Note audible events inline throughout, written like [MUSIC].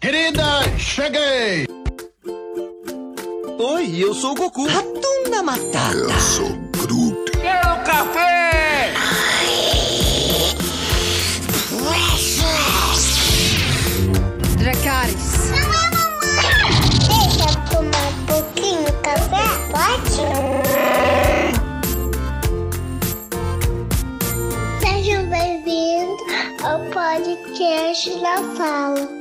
Querida, cheguei! Oi, eu sou o Goku. Ratunda Matata. Eu sou Groot. Quero café! Dracarys. Deixa eu tomar um pouquinho de café? Pode? Sejam bem-vindos ao podcast da Fala.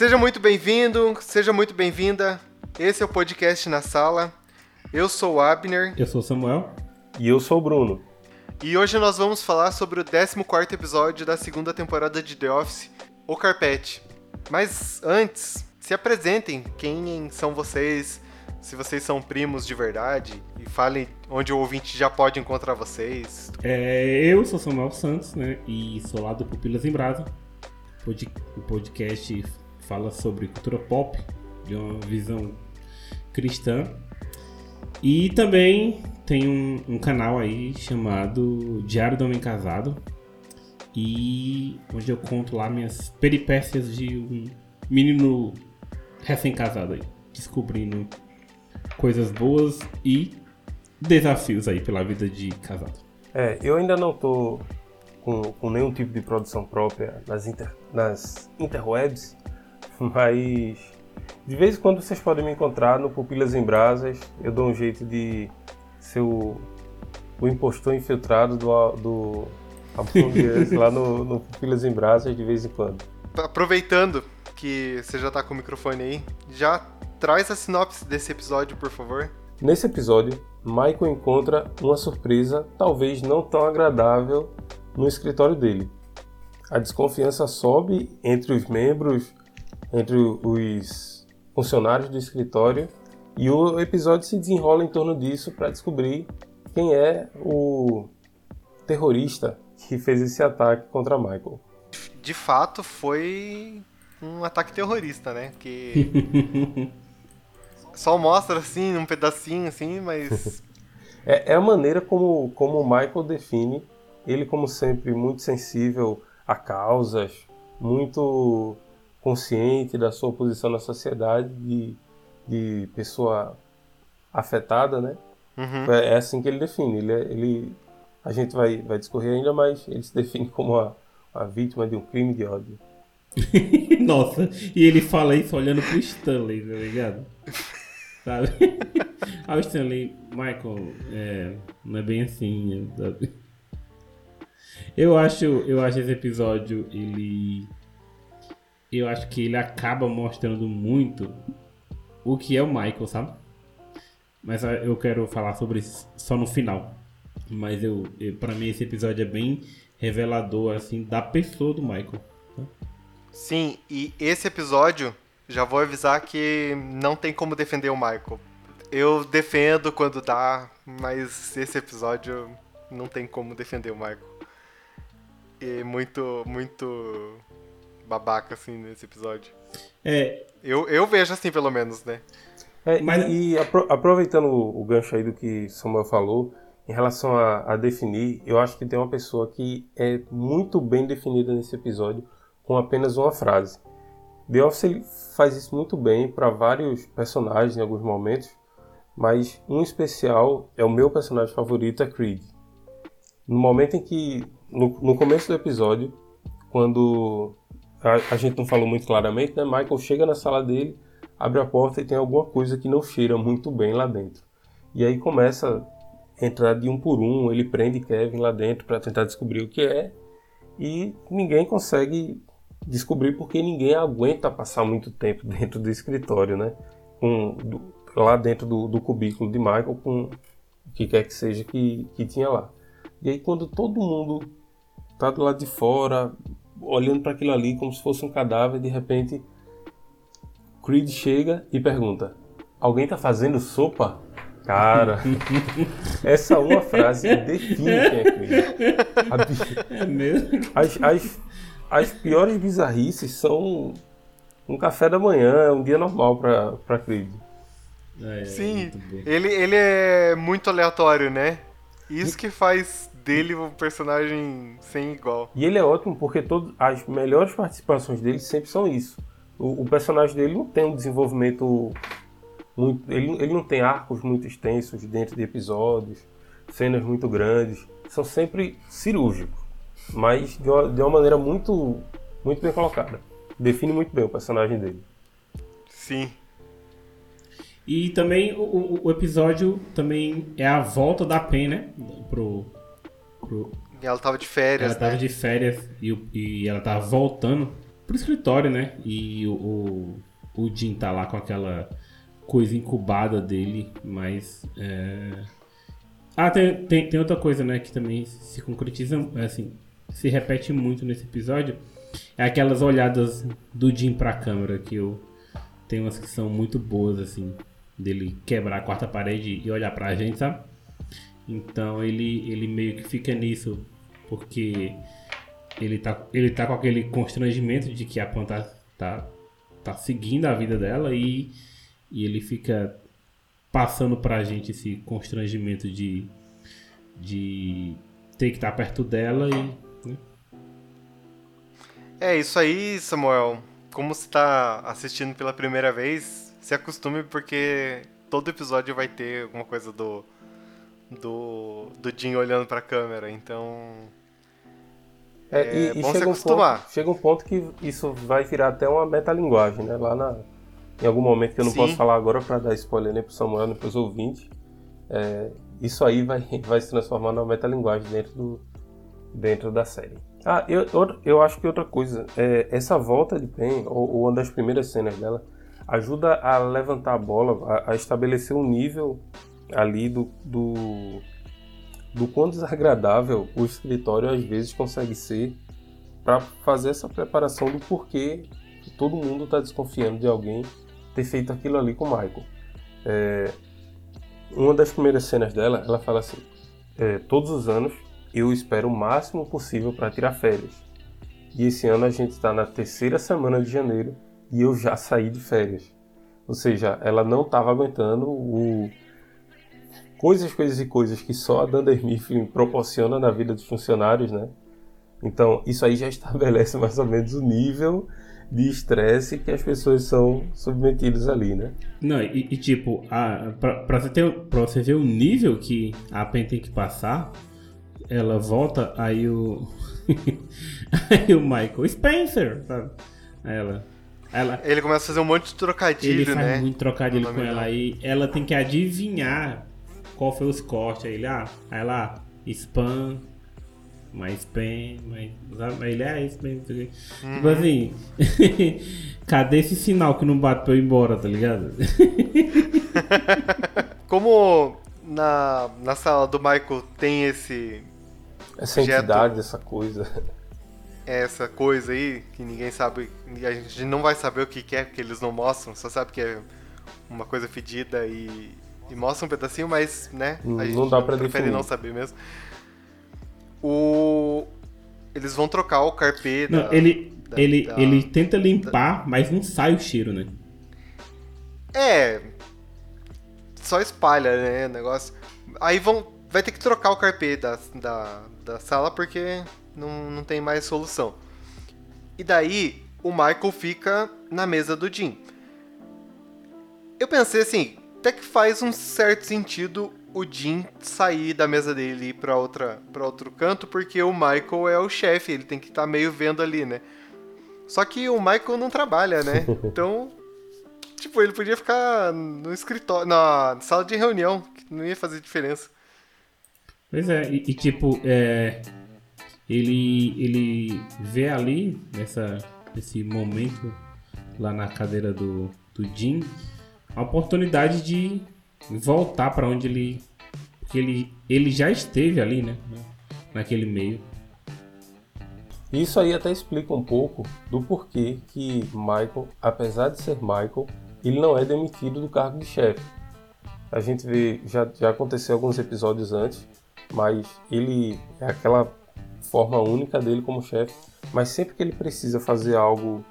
Seja muito bem-vindo, seja muito bem-vinda. Esse é o podcast na sala. Eu sou o Abner Eu sou o Samuel. E eu sou o Bruno. e hoje nós vamos falar sobre o 14 episódio da segunda temporada de The Office, O Carpete. Mas antes, se apresentem quem são vocês, se vocês são primos de verdade e falem onde o ouvinte já pode encontrar vocês. É, eu sou Samuel Santos, né? E sou lá do Pupilas em Brasa. O podcast fala sobre cultura pop, de uma visão cristã. E também tem um, um canal aí chamado Diário do Homem Casado. E onde eu conto lá minhas peripécias de um menino recém-casado aí. Descobrindo coisas boas e desafios aí pela vida de casado. É, eu ainda não tô com, com nenhum tipo de produção própria nas, inter, nas interwebs, mas de vez em quando vocês podem me encontrar no Pupilas em Brasas. Eu dou um jeito de ser o, o impostor infiltrado do, do lá no, no Pupilas em Brasas de vez em quando. Aproveitando que você já tá com o microfone aí, já traz a sinopse desse episódio, por favor. Nesse episódio, Michael encontra uma surpresa talvez não tão agradável no escritório dele. A desconfiança sobe entre os membros, entre os funcionários do escritório, e o episódio se desenrola em torno disso para descobrir quem é o terrorista que fez esse ataque contra Michael. De fato, foi um ataque terrorista, né? Que [LAUGHS] só mostra assim, um pedacinho assim, mas [LAUGHS] É, é a maneira como, como o Michael define, ele como sempre muito sensível a causas, muito consciente da sua posição na sociedade, de, de pessoa afetada, né? Uhum. É, é assim que ele define. Ele, ele, a gente vai, vai discorrer ainda, mas ele se define como a, a vítima de um crime de ódio. [LAUGHS] Nossa, e ele fala isso olhando pro Stanley, tá ligado? Sabe? Aí [LAUGHS] o Stanley, Michael, é, não é bem assim, sabe? Eu acho, eu acho esse episódio, ele. Eu acho que ele acaba mostrando muito o que é o Michael, sabe? Mas ah, eu quero falar sobre isso só no final. Mas eu, eu para mim esse episódio é bem revelador assim da pessoa do Michael. sim, e esse episódio, já vou avisar que não tem como defender o Michael. Eu defendo quando dá, mas esse episódio não tem como defender o Michael. E muito, muito babaca assim nesse episódio. É, Eu, eu vejo assim, pelo menos, né? É, Mas- E, e apro- aproveitando o, o gancho aí do que Samuel falou, em relação a, a definir, eu acho que tem uma pessoa que é muito bem definida nesse episódio com apenas uma frase. The Office ele faz isso muito bem para vários personagens em alguns momentos, mas um especial é o meu personagem favorito, é Creed. No momento em que, no, no começo do episódio, quando a, a gente não falou muito claramente, né? Michael chega na sala dele, abre a porta e tem alguma coisa que não cheira muito bem lá dentro. E aí começa a entrar de um por um, ele prende Kevin lá dentro para tentar descobrir o que é, e ninguém consegue descobrir porque ninguém aguenta passar muito tempo [LAUGHS] dentro do escritório, né? Com, do- lá dentro do, do cubículo de Michael com o que quer que seja que, que tinha lá. E aí quando todo mundo tá do lado de fora, olhando para aquilo ali como se fosse um cadáver, de repente Creed chega e pergunta: Alguém tá fazendo sopa? Cara, [LAUGHS] essa uma frase define quem é Creed. A bi- é mesmo. As, as, as piores bizarrices são um café da manhã, um dia normal pra, pra Creed. É, é Sim, ele, ele é muito aleatório, né? Isso que faz dele um personagem sem igual. E ele é ótimo porque todas as melhores participações dele sempre são isso. O, o personagem dele não tem um desenvolvimento muito, ele, ele não tem arcos muito extensos dentro de episódios, cenas muito grandes, são sempre cirúrgicos, mas de uma, de uma maneira muito muito bem colocada. Define muito bem o personagem dele. Sim. E também o- o, o episódio também é a volta da Pen, né? Pro, pro, E ela tava de férias, ela tava né? de férias e, e ela tava voltando pro escritório, né? E o, o, o Jim tá lá com aquela coisa incubada dele, mas. É... Ah, tem, tem, tem outra coisa, né? Que também se concretiza, assim, se repete muito nesse episódio. É aquelas olhadas do Jim pra câmera, que eu. Tem umas que são muito boas, assim, dele quebrar a quarta parede e olhar pra gente, sabe? Então ele, ele meio que fica nisso, porque ele tá, ele tá com aquele constrangimento de que a Pan tá, tá, tá seguindo a vida dela e, e ele fica passando pra gente esse constrangimento de, de ter que estar perto dela e. né? É, isso aí, Samuel. Como você tá assistindo pela primeira vez, se acostume porque todo episódio vai ter alguma coisa do. Do. do Jim olhando pra câmera, então. É, É e, e bom se chega, um acostumar. ponto, chega um ponto que isso vai virar até uma metalinguagem, né? Lá na, em algum momento que eu não Sim. posso falar agora para dar spoiler nem pro Samuel nem pros ouvintes. é, isso aí vai, [LAUGHS] vai se transformar numa metalinguagem dentro, do, dentro da série. Ah, eu, eu acho que outra coisa, é, essa volta de Pen, ou, ou uma das primeiras cenas dela, ajuda a levantar a bola, a, a estabelecer um nível ali do, do, do quão desagradável o escritório às vezes consegue ser para fazer essa preparação do porquê que todo mundo está desconfiando de alguém ter feito aquilo ali com o Michael. É, uma das primeiras cenas dela, ela fala assim: é, todos os anos eu espero o máximo possível para tirar férias. E esse ano a gente está na terceira semana de janeiro e eu já saí de férias. Ou seja, ela não estava aguentando o coisas, coisas e coisas que só a Dunder Mifflin proporciona na vida dos funcionários, né? Então, isso aí já estabelece [LAUGHS] mais ou menos o nível de estresse que as pessoas são submetidas ali, né? Não, e, e tipo, a, pra, pra, você ter, pra você ver o nível que a Pen tem que passar, ela volta, aí o. [LAUGHS] aí o Michael, Spencer, sabe? Aí ela. ela Ele começa a fazer um monte de ele trocadilho, faz né? muito trocadilho com ela aí. Ela tem que adivinhar qual foi os cortes. Aí ele, ah, aí lá, spam, mais spam, mais. ele, ah, spam, não sei o quê. Tipo Uhum. assim, [LAUGHS] cadê esse sinal que não bate pra eu ir embora, tá ligado? [LAUGHS] Como na, na sala do Michael tem esse Essa Objeto. entidade, essa coisa. essa coisa aí que ninguém sabe, a gente não vai saber o que que é, porque eles não mostram, só sabe que é uma coisa fedida e, e mostra um pedacinho, mas, né, Não a gente dá pra prefere definir. não saber mesmo. O... Eles vão trocar o carpê Não, da- ele, da- ele, da- ele tenta limpar, mas não sai o cheiro, né? É. Só espalha, né, o negócio. Aí vão. Vai ter que trocar o carpê da, da, da sala porque não, não tem mais solução. E daí o Michael fica na mesa do Jim. Eu pensei assim, até que faz um certo sentido o Jim sair da mesa dele e ir pra, outra, pra outro canto, porque o Michael é o chefe, ele tem que estar meio vendo ali, né? Só que o Michael não trabalha, né? [LAUGHS] Então, tipo, ele podia ficar no escritório, na sala de reunião, que não ia fazer diferença. Pois é, e, e tipo, é, ele, ele vê ali, nessa, nesse momento, lá na cadeira do, do Jim, a oportunidade de voltar pra onde ele. Porque ele, ele já esteve ali, né? Naquele meio. Isso aí até explica um pouco do porquê que Michael, apesar de ser Michael, ele não é demitido do cargo de chefe. A gente vê, já, já aconteceu alguns episódios antes, mas ele é aquela forma única dele como chefe. Mas sempre que ele precisa fazer algo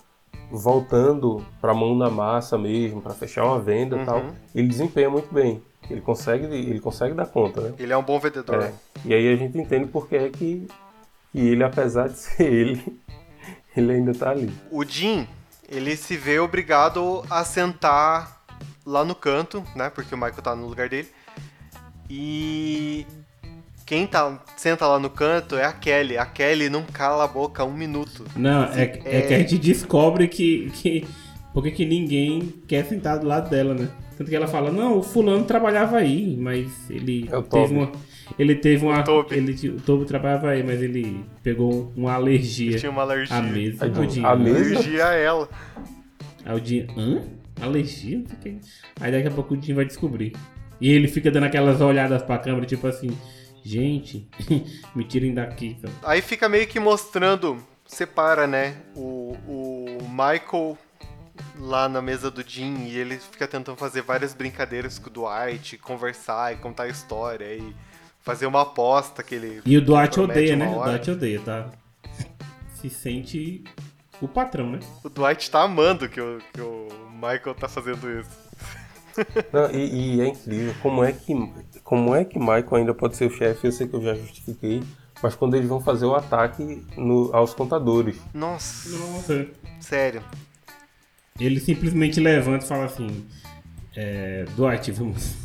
voltando pra mão na massa mesmo, pra fechar uma venda e Uhum. tal, ele desempenha muito bem. Ele consegue, ele consegue dar conta, né? Ele é um bom vendedor. É. E aí a gente entende porque é que, que ele, apesar de ser [LAUGHS] ele, ele ainda tá ali. O Jim, ele se vê obrigado a sentar lá no canto, né? Porque o Michael tá no lugar dele. E quem tá, senta lá no canto é a Kelly. A Kelly não cala a boca um minuto. Não, é, é que a gente descobre que, que. Porque que ninguém quer sentar do lado dela, né? Tanto que ela fala, não, o fulano trabalhava aí, mas ele É o teve uma. Ele teve uma. Toby. Ele, o Toby trabalhava aí, mas ele pegou uma alergia Tinha uma alergia. à mesa. Aí, Ao Jim, a né? mesa? Alergia a ela. Aí o Jim, hã? Alergia? Não sei o que. Aí daqui a pouco o Jim vai descobrir. E ele fica dando aquelas olhadas pra câmera, tipo assim, gente, [LAUGHS] me tirem daqui. sabe? Aí fica meio que mostrando, separa, né? O, o Michael lá na mesa do Jim e ele fica tentando fazer várias brincadeiras com o Dwight, conversar e contar a história e fazer uma aposta que ele. E o Dwight odeia, né? O hora. Dwight odeia, tá? Se sente o patrão, né? O Dwight tá amando que o, que o Michael tá fazendo isso. Não, e, e é incrível como é que como é que Michael ainda pode ser o chefe, eu sei que eu já justifiquei, mas quando eles vão fazer o ataque no- aos contadores. Nossa, Nossa. sério. Ele simplesmente levanta e fala assim: é, Dwight, vamos,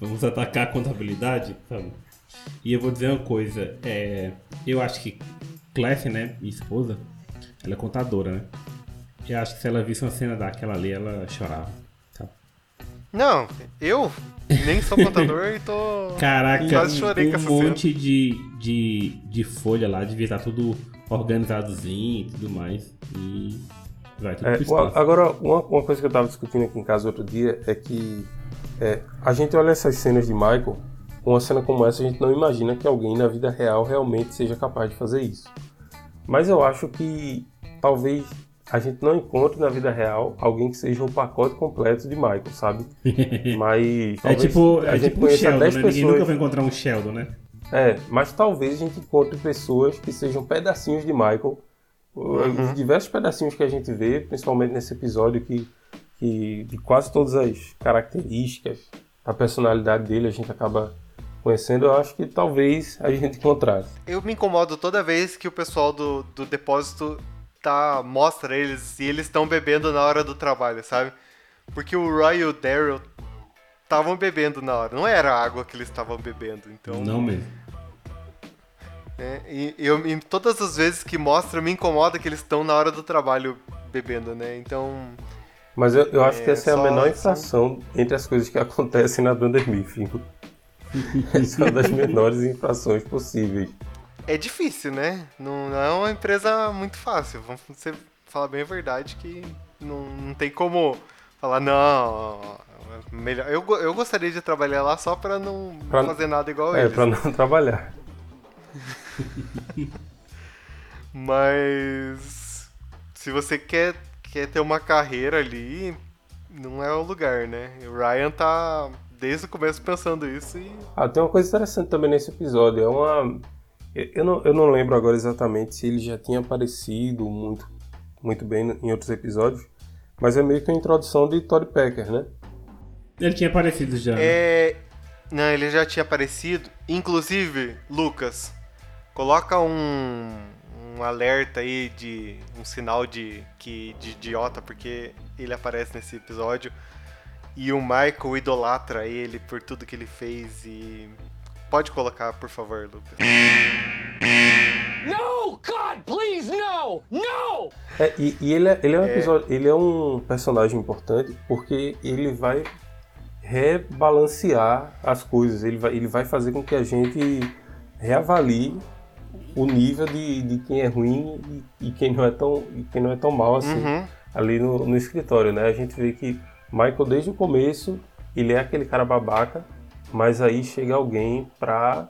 vamos atacar a contabilidade, sabe? E eu vou dizer uma coisa: é, eu acho que Clef, né, minha esposa, ela é contadora, né? Eu acho que se ela visse uma cena daquela ali, ela chorava. Não, eu nem sou contador e tô. [LAUGHS] Caraca, Quase chorei com um essa monte de, de, de folha lá, devia estar tudo organizadozinho e tudo mais. E vai tudo É, pro espaço. agora, uma, uma coisa que eu tava discutindo aqui em casa outro dia é que é, a gente olha essas cenas de Michael, uma cena como essa a gente não imagina que alguém na vida real realmente seja capaz de fazer isso. Mas eu acho que talvez a gente não encontre na vida real alguém que seja um pacote completo de Michael, sabe? [LAUGHS] Mas É talvez tipo, a é gente tipo um conheça Sheldon, 10 né? Ninguém pessoas. nunca vai encontrar um Sheldon, né? É, mas talvez a gente encontre pessoas que sejam pedacinhos de Michael. Os diversos pedacinhos que a gente vê, principalmente nesse episódio, que, que de quase todas as características da personalidade dele a gente acaba conhecendo, eu acho que talvez a gente encontrasse. Eu me incomodo toda vez que o pessoal do, do depósito tá, mostra eles e eles estão bebendo na hora do trabalho, sabe? Porque o Roy e o Daryl estavam bebendo na hora. Não era água que eles estavam bebendo, então. Não mesmo. É, e eu, e todas as vezes que mostra, me incomoda que eles estão na hora do trabalho bebendo, né? Então. Mas eu, eu acho É, que essa é a menor só- infração entre as coisas que [LAUGHS] acontecem na Dunder Mifflin. essa é uma das [LAUGHS] menores infrações possíveis. É difícil, né? Não, não é uma empresa muito fácil. Vamos falar bem a verdade que não, não tem como falar, não. Melhor. Eu, eu gostaria de trabalhar lá só pra não Pra- fazer nada igual É, eles. pra não [LAUGHS] trabalhar. [LAUGHS] Mas se você quer, quer ter uma carreira ali, não é o lugar, né? O Ryan tá desde o começo pensando isso e. Ah, tem uma coisa interessante também nesse episódio. É uma. Eu- não, eu não lembro agora exatamente se ele já tinha aparecido muito, muito bem em outros episódios, mas é meio que a introdução de Todd Packer, né? Ele tinha aparecido já. né? É. Não, ele já tinha aparecido. Inclusive, Lucas, coloca um, um alerta aí de. um sinal de, que, de idiota, porque ele aparece nesse episódio. E o Michael idolatra ele por tudo que ele fez e. Pode colocar, por favor, Lucas. No! God, please, no! No! É, e e ele, é, ele é um episódio, ele é um personagem importante porque ele vai rebalancear as coisas, ele vai, ele vai fazer com que a gente reavalie o nível de, de quem é ruim e, e quem não é tão e quem não é tão mal assim Uhum. ali no, no escritório, né? A gente vê que Michael desde o começo ele é aquele cara babaca, mas aí chega alguém pra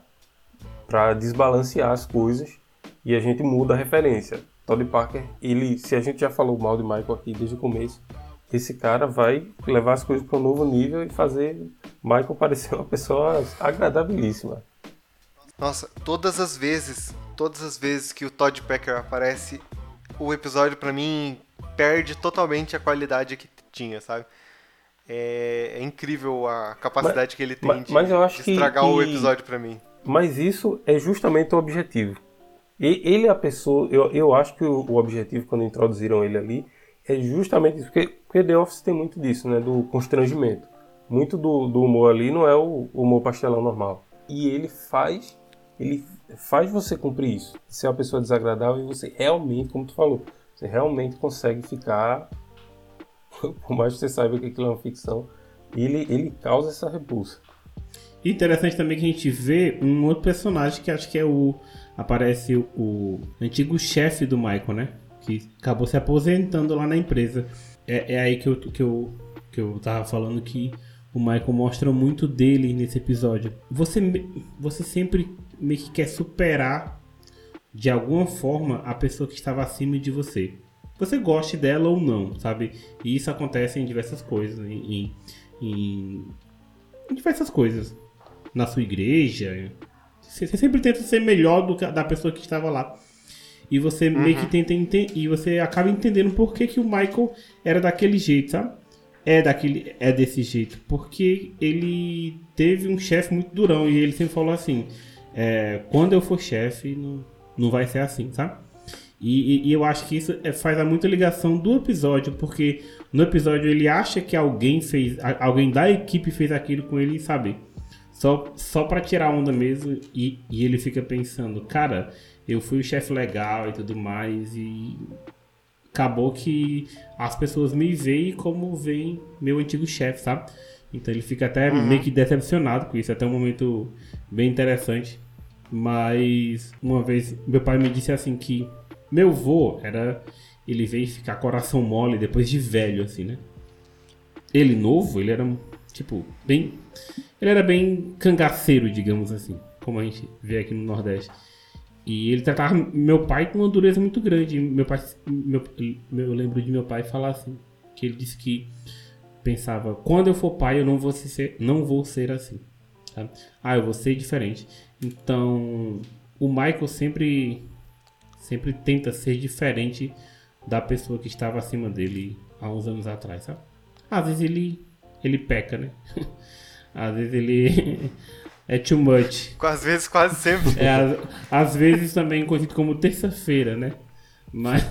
para desbalancear as coisas e a gente muda a referência. Todd Parker, ele, se a gente já falou mal de Michael aqui desde o começo, esse cara vai levar as coisas para um novo nível e fazer Michael parecer uma pessoa agradabilíssima. Nossa, todas as vezes, todas as vezes que o Todd Packer aparece, o episódio pra mim perde totalmente a qualidade que tinha, sabe? É, é incrível a capacidade Mas- que ele tem mas- de, mas eu acho de que- estragar o que- episódio pra mim. Mas isso é justamente o objetivo. E ele é a pessoa, eu, eu acho que o, o objetivo quando introduziram ele ali é justamente isso, porque, porque The Office tem muito disso, né, do constrangimento. Muito do, do humor ali não é o humor pastelão normal. E ele faz, ele faz você cumprir isso. Ser uma pessoa desagradável e você realmente, como tu falou, você realmente consegue ficar, [LAUGHS] por mais que você saiba que aquilo é uma ficção, ele, ele causa essa repulsa. Interessante também que a gente vê um outro personagem que acho que é o. Aparece o, o antigo chefe do Michael, né? Que acabou se aposentando lá na empresa. É, é aí que eu, que, eu, que eu tava falando que o Michael mostra muito dele nesse episódio. Você, você sempre meio que quer superar de alguma forma a pessoa que estava acima de você. Você goste dela ou não, sabe? E isso acontece em diversas coisas. Em, em, em- diversas coisas na sua igreja. Você você sempre tenta ser melhor do que a da pessoa que estava lá. E você meio que tenta entender. E você acaba entendendo por que, que o Michael era daquele jeito, sabe? É daquele. É desse jeito. Porque ele teve um chefe muito durão. E ele sempre falou assim. é, quando eu for chefe, não, não vai ser assim, sabe? E, e- e eu acho que isso é- faz muita ligação do episódio, porque no episódio ele acha que alguém fez, alguém da equipe fez aquilo com ele, sabe? Só, só pra tirar onda mesmo, e, e ele fica pensando, cara, eu fui o chefe legal e tudo mais, e acabou que as pessoas me veem como veem meu antigo chefe, sabe? Então ele fica até meio que decepcionado com isso, até um momento bem interessante. Mas uma vez meu pai me disse assim que meu vô era. Ele veio ficar coração mole depois de velho, assim, né? Ele novo, ele era tipo, bem. Ele era bem cangaceiro, digamos assim, como a gente vê aqui no Nordeste. E ele tratava meu pai com uma dureza muito grande. Meu pai, meu, eu lembro de meu pai falar assim, que ele disse que pensava, quando eu for pai, eu não vou ser, não vou ser assim. sabe? Ah, eu vou ser diferente. Então, o Michael sempre sempre tenta ser diferente da pessoa que estava acima dele há uns anos atrás, sabe? Às vezes ele ele peca, né? [LAUGHS] Às vezes ele [LAUGHS] é too much. Às vezes, quase sempre. É, às, às vezes também conhecido como terça-feira, né? Mas,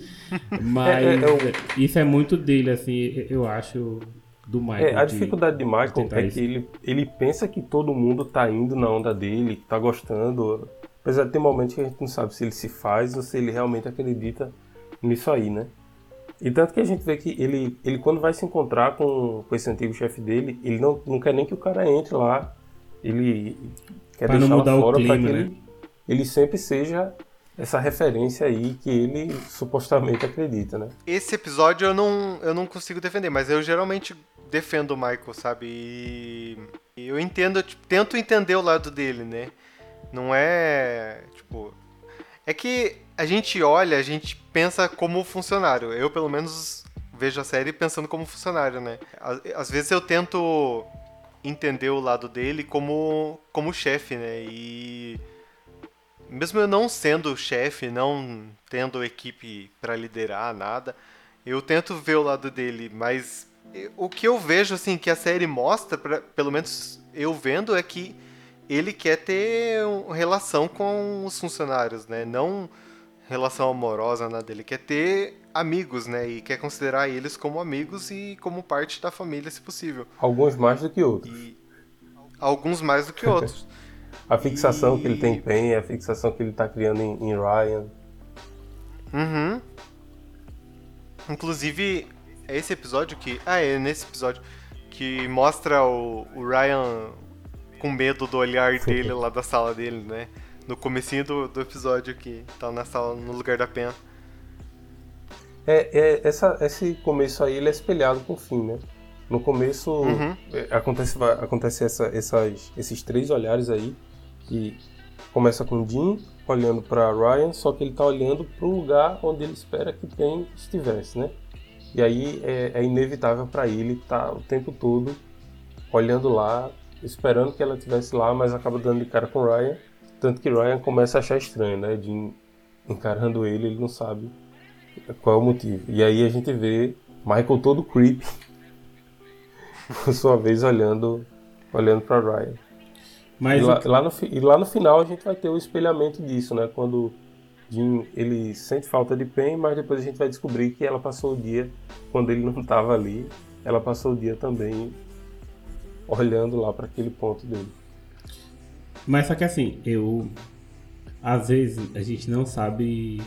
[LAUGHS] mas É, é, é o- isso é muito dele, assim, eu acho, do Michael. É, a de- dificuldade de Michael é isso. que ele, ele pensa que todo mundo tá indo na onda dele, que tá gostando. Apesar de ter momentos que a gente não sabe se ele se faz ou se ele realmente acredita nisso aí, né? E tanto que a gente vê que ele, ele quando vai se encontrar com, com esse antigo chefe dele, ele não, não quer nem que o cara entre lá. Ele quer Pra deixar mudar o fora pra clima, que né? ele, ele sempre seja essa referência aí que ele supostamente acredita, né? Esse episódio eu não, eu não consigo defender, mas eu geralmente defendo o Michael, sabe? E e eu entendo, eu, tipo, tento entender o lado dele, né? Não é, tipo... É que a gente olha, a gente pensa como funcionário. Eu, pelo menos, vejo a série pensando como funcionário, né? Às, vezes eu tento entender o lado dele como, como chefe, né? E mesmo eu não sendo chefe, não tendo equipe pra liderar nada, eu tento ver o lado dele, mas eh, o que eu vejo assim que a série mostra, pra- pelo menos eu vendo, é que ele quer ter uma relação com os funcionários, né? Não relação amorosa nada, ele quer ter amigos, né? E quer considerar eles como amigos e como parte da família, se possível. Alguns mais do que outros. E alguns mais do que outros. [LAUGHS] A fixação E- que ele tem em Pen, a fixação que ele tá criando em, em Ryan. Uhum. Inclusive, é esse episódio que. Ah, é nesse episódio que mostra o, o Ryan com medo do olhar dele lá da sala dele, né? No comecinho do, do episódio que tá na sala, no lugar da pena. É, é, essa, esse começo aí ele é espelhado com o fim, né? No começo Uhum. é, acontece, acontece essa, essas, esses três olhares aí, que começa com Jim olhando para Ryan, só que ele tá olhando pro lugar onde ele espera que Pen estivesse, né? E aí é, é inevitável para ele estar o tempo todo olhando lá, esperando que ela estivesse lá, mas acaba dando de cara com Ryan, tanto que Ryan começa a achar estranho, né? Jim encarando ele, ele não sabe qual é o motivo. E aí a gente vê Michael todo creepy, [LAUGHS] por sua vez olhando, olhando para Ryan. Mas e, lá, lá no, e lá no final a gente vai ter o espelhamento disso, né? Quando Jim ele sente falta de Pen, mas depois a gente vai descobrir que ela passou o dia, quando ele não estava ali, ela passou o dia também olhando lá para aquele ponto dele. Mas só que assim, eu. Às vezes a gente não sabe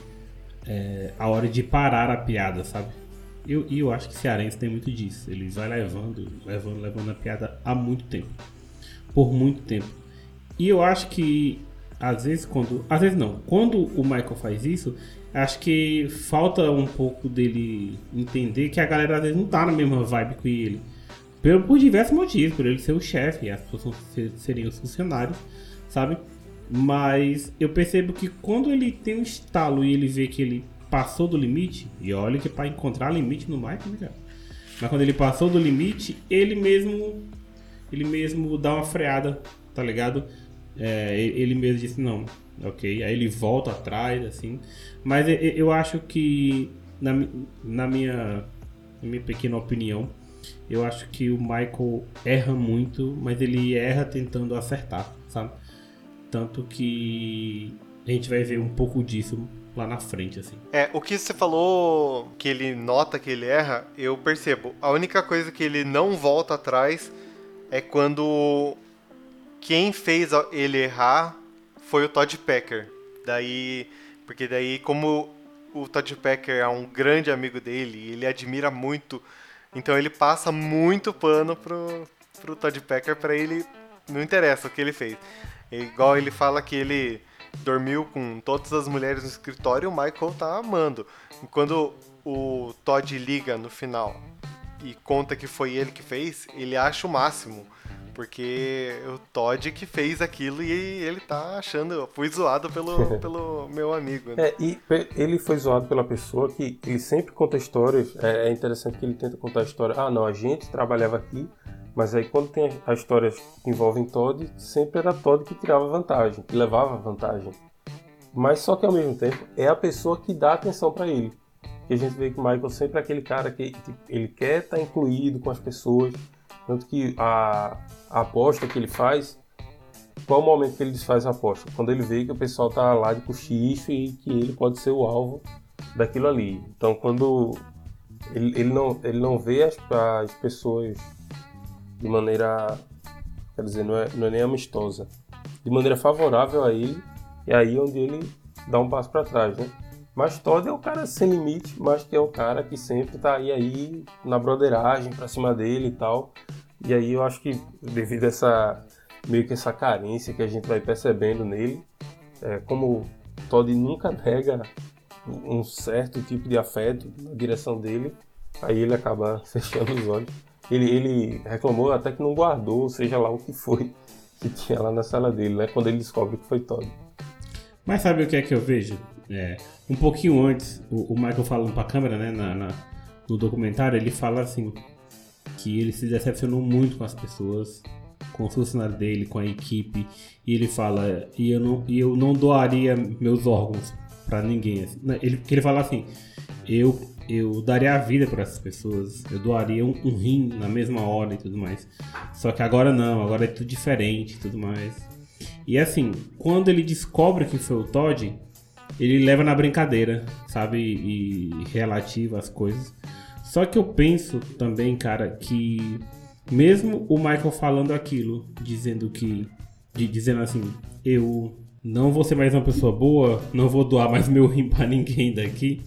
é, a hora de parar a piada, sabe? Eu, e eu acho que cearense tem muito disso. Ele vai levando, levando, levando a piada há muito tempo. Por muito tempo. E eu acho que às vezes quando. Às vezes não. Quando o Michael faz isso, acho que falta um pouco dele entender que a galera às vezes não tá na mesma vibe que ele. Por, por diversos motivos, por ele ser o chefe, as pessoas são- ser- serem os funcionários, sabe? Mas eu percebo que quando ele tem um estalo e ele vê que ele passou do limite, e olha que para encontrar limite no Michael, né, cara? Mas quando ele passou do limite, ele mesmo ele mesmo dá uma freada, tá ligado? É, ele mesmo disse não, ok. Aí ele volta atrás, assim. Mas eu acho que, na, na minha, na minha pequena opinião, eu acho que o Michael erra muito, mas ele erra tentando acertar, sabe? Tanto que a gente vai ver um pouco disso lá na frente, assim. É, o que você falou que ele nota que ele erra, eu percebo. A única coisa que ele não volta atrás é quando quem fez ele errar foi o Todd Packer. Daí, porque daí como o Todd Packer é um grande amigo dele, ele admira muito, então ele passa muito pano pro, pro Todd Packer pra ele não interessa o que ele fez. É igual ele fala que ele dormiu com todas as mulheres no escritório, o Michael tá amando. E quando o Todd liga no final e conta que foi ele que fez, ele acha o máximo. Porque o Todd que fez aquilo e ele tá achando, fui zoado pelo, [LAUGHS] pelo meu amigo. né? É, e ele foi zoado pela pessoa que ele sempre conta histórias. É, é interessante que ele tenta contar a história. Ah, não, a gente trabalhava aqui, mas aí quando tem as, as histórias que envolvem Todd, sempre era Todd que tirava vantagem, que levava vantagem. Mas só que ao mesmo tempo é a pessoa que dá atenção pra ele. Que a gente vê que o Michael sempre é aquele cara que, que ele quer estar incluído com as pessoas. Tanto que a, a aposta que ele faz qual o momento que ele desfaz a aposta? Quando ele vê que o pessoal tá lá de cochicho e que ele pode ser o alvo daquilo ali. Então, quando ele, ele, não, ele não vê as, as pessoas de maneira. Quer dizer, não é, não é nem amistosa. De maneira favorável a ele, é aí onde ele dá um passo para trás, né? Mas Todd é o cara sem limite, mas que é o cara que sempre tá aí, aí na broderagem pra cima dele e tal. E aí eu acho que devido a essa meio que essa carência que a gente vai percebendo nele, é, como Todd nunca nega um certo tipo de afeto na direção dele, aí ele acaba [LAUGHS] fechando os olhos. Ele, ele reclamou até que não guardou, seja lá o que foi que tinha lá na sala dele, né? Quando ele descobre que foi Todd. Mas sabe o que é que eu vejo? É, um pouquinho antes, o, o Michael falando pra câmera, né, na, na- no documentário, ele fala assim, que ele se decepcionou muito com as pessoas, com os funcionários dele, com a equipe, e ele fala, e eu não, e eu não doaria meus órgãos pra ninguém. assim. Ele, ele fala assim, eu, eu daria a vida para essas pessoas, eu doaria um, um rim na mesma hora e tudo mais. Só que agora não, agora é tudo diferente e tudo mais. E assim, quando ele descobre que foi o Todd, ele leva na brincadeira, sabe? E relativa as coisas. Só que eu penso também, cara, que mesmo o Michael falando aquilo, dizendo que. de- dizendo assim, eu não vou ser mais uma pessoa boa, não vou doar mais meu rim pra ninguém daqui.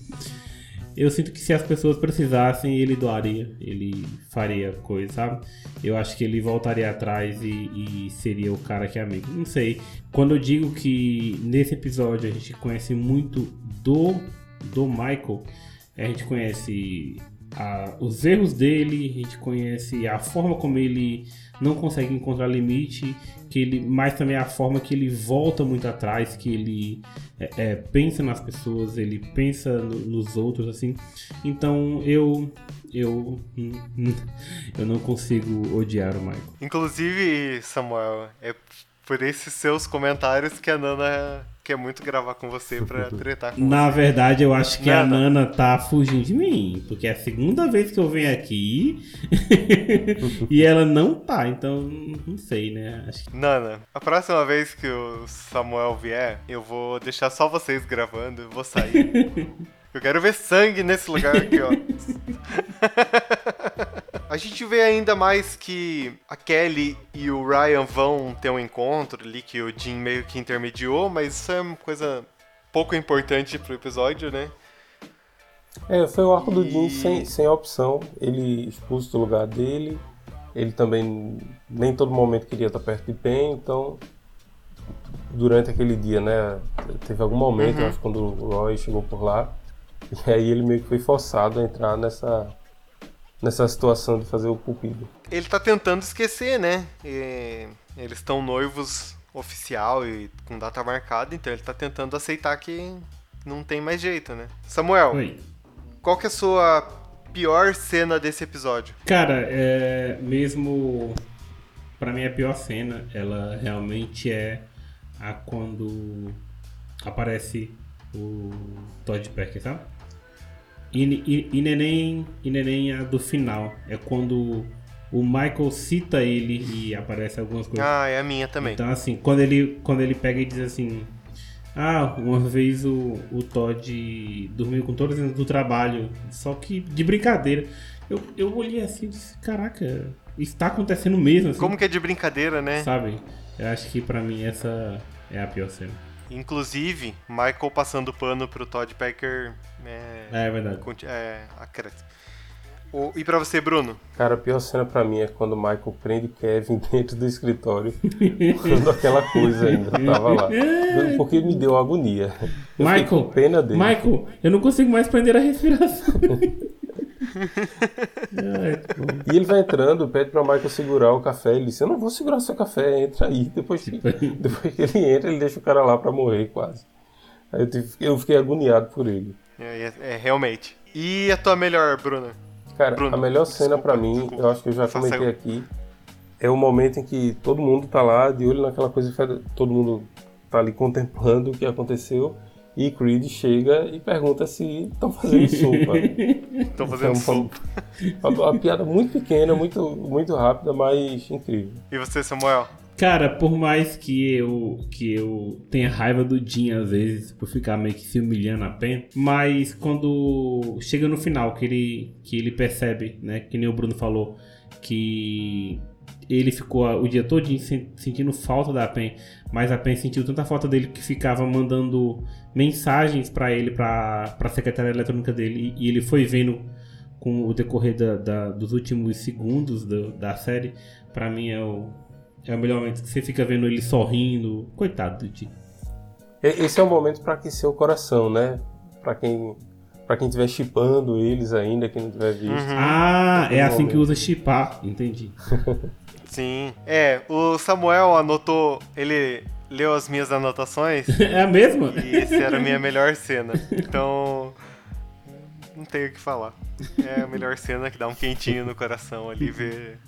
Eu sinto que se as pessoas precisassem, ele doaria, ele faria coisa, sabe? Eu acho que ele voltaria atrás e, e seria o cara que é amigo. Não sei. Quando eu digo que nesse episódio a gente conhece muito do, do Michael, a gente conhece a- os erros dele, a gente conhece a forma como ele não consegue encontrar limite, que ele, mas também a forma que ele volta muito atrás, que ele é, é, pensa nas pessoas, ele pensa no- nos outros, assim. Então eu eu [LAUGHS] eu não consigo odiar o Michael. Inclusive, Samuel, é por esses seus comentários que a Nana quer muito gravar com você pra tretar com Na você. verdade, eu acho que a Nana. Tá fugindo de mim. Porque é a segunda vez que eu venho aqui [LAUGHS] e ela não tá. Então, não sei, né? Acho que Nana, a próxima vez que o Samuel vier, eu vou deixar só vocês gravando, eu vou sair. [LAUGHS] eu quero ver sangue nesse lugar aqui, ó. [LAUGHS] A gente vê ainda mais que a Kelly e o Ryan vão ter um encontro ali que o Jim meio que intermediou, mas isso é uma coisa pouco importante pro episódio, né? É, foi o arco do Jim E- sem, sem opção. Ele expulso do lugar dele. Ele também nem todo momento queria estar perto de Pen, então durante aquele dia, né? Teve algum momento, eu acho, quando o Roy chegou por lá. E aí ele meio que foi forçado a entrar nessa, nessa situação de fazer o pupilo. Ele tá tentando esquecer, né? E eles estão noivos oficial e com data marcada, então ele tá tentando aceitar que não tem mais jeito, né? Samuel, Oi. qual que é a sua pior cena desse episódio? Cara, é, mesmo pra mim a pior cena, ela realmente é a quando aparece o Todd Packer, sabe? E, e, e neném, e neném a do final, é quando o Michael cita ele e aparece algumas coisas. Ah, é a minha também. Então, assim, quando ele, quando ele pega e diz assim: Ah, uma vez o, o Todd dormiu com todas as do trabalho, só que de brincadeira. Eu, eu olhei assim e disse: Caraca, isso tá acontecendo mesmo, assim, Como que é de brincadeira, né? sabe? Eu acho que pra mim essa é a pior cena. Inclusive, Michael passando pano pro Todd Packer é, É, é verdade. é acresce. O- e pra você, Bruno? Cara, a pior cena pra mim é quando o Michael prende Kevin [LAUGHS] dentro do escritório, quando aquela coisa ainda tava lá. [LAUGHS] Porque me deu agonia. Eu Michael, pena dele. Michael, eu não consigo mais prender a respiração. [LAUGHS] E ele vai entrando, pede pra Michael segurar o café. Ele disse: Eu não vou segurar seu café, entra aí. Depois que, depois que ele entra, ele deixa o cara lá pra morrer quase. Aí eu, tive- eu fiquei agoniado por ele. É, é- é, realmente. E a tua melhor, Bruno? Cara, Bruno, a melhor cena pra mim, desculpa. eu acho que eu já comentei eu. aqui, é o momento em que todo mundo tá lá de olho naquela coisa, todo mundo tá ali contemplando o que aconteceu. E Creed chega e pergunta se estão fazendo sopa. [LAUGHS] Estão fazendo Então, sopa. Uma, uma piada muito pequena, muito, muito rápida, mas incrível. E você, Samuel? Cara, por mais que eu que eu tenha raiva do Jim às vezes por ficar meio que se humilhando a pen, mas quando chega no final que ele que ele percebe, né, que nem o Bruno falou, que ele ficou o dia todo sen- sentindo falta da Pen, mas a Pen sentiu tanta falta dele que ficava mandando mensagens pra ele, pra, pra secretária eletrônica dele, e, ele foi vendo com o decorrer da- da- dos últimos segundos do- da série, pra mim é o, é o melhor momento que você fica vendo ele sorrindo. Coitado do Esse é o momento pra aquecer o coração, né? Pra quem, pra quem estiver chipando eles ainda, quem não tiver visto. Ah, é assim que momento. usa chipar, entendi. [LAUGHS] [LAUGHS] Sim. É, o Samuel anotou, ele leu as minhas anotações [LAUGHS] É a mesma? e esse era a minha melhor cena. Então, não tenho o que falar. É a melhor cena que dá um quentinho no coração ali ver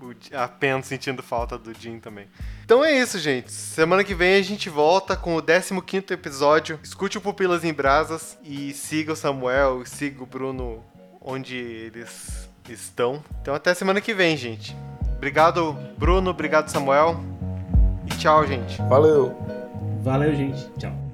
o, a Pen sentindo falta do Jim também. Então é isso, gente. Semana que vem a gente volta com o 15º episódio. Escute o Pupilas em Brasas e siga o Samuel, siga o Bruno onde eles estão. Então até semana que vem, gente. Obrigado, Bruno. Obrigado, Samuel. Tchau, gente. Valeu! Valeu, gente. Tchau.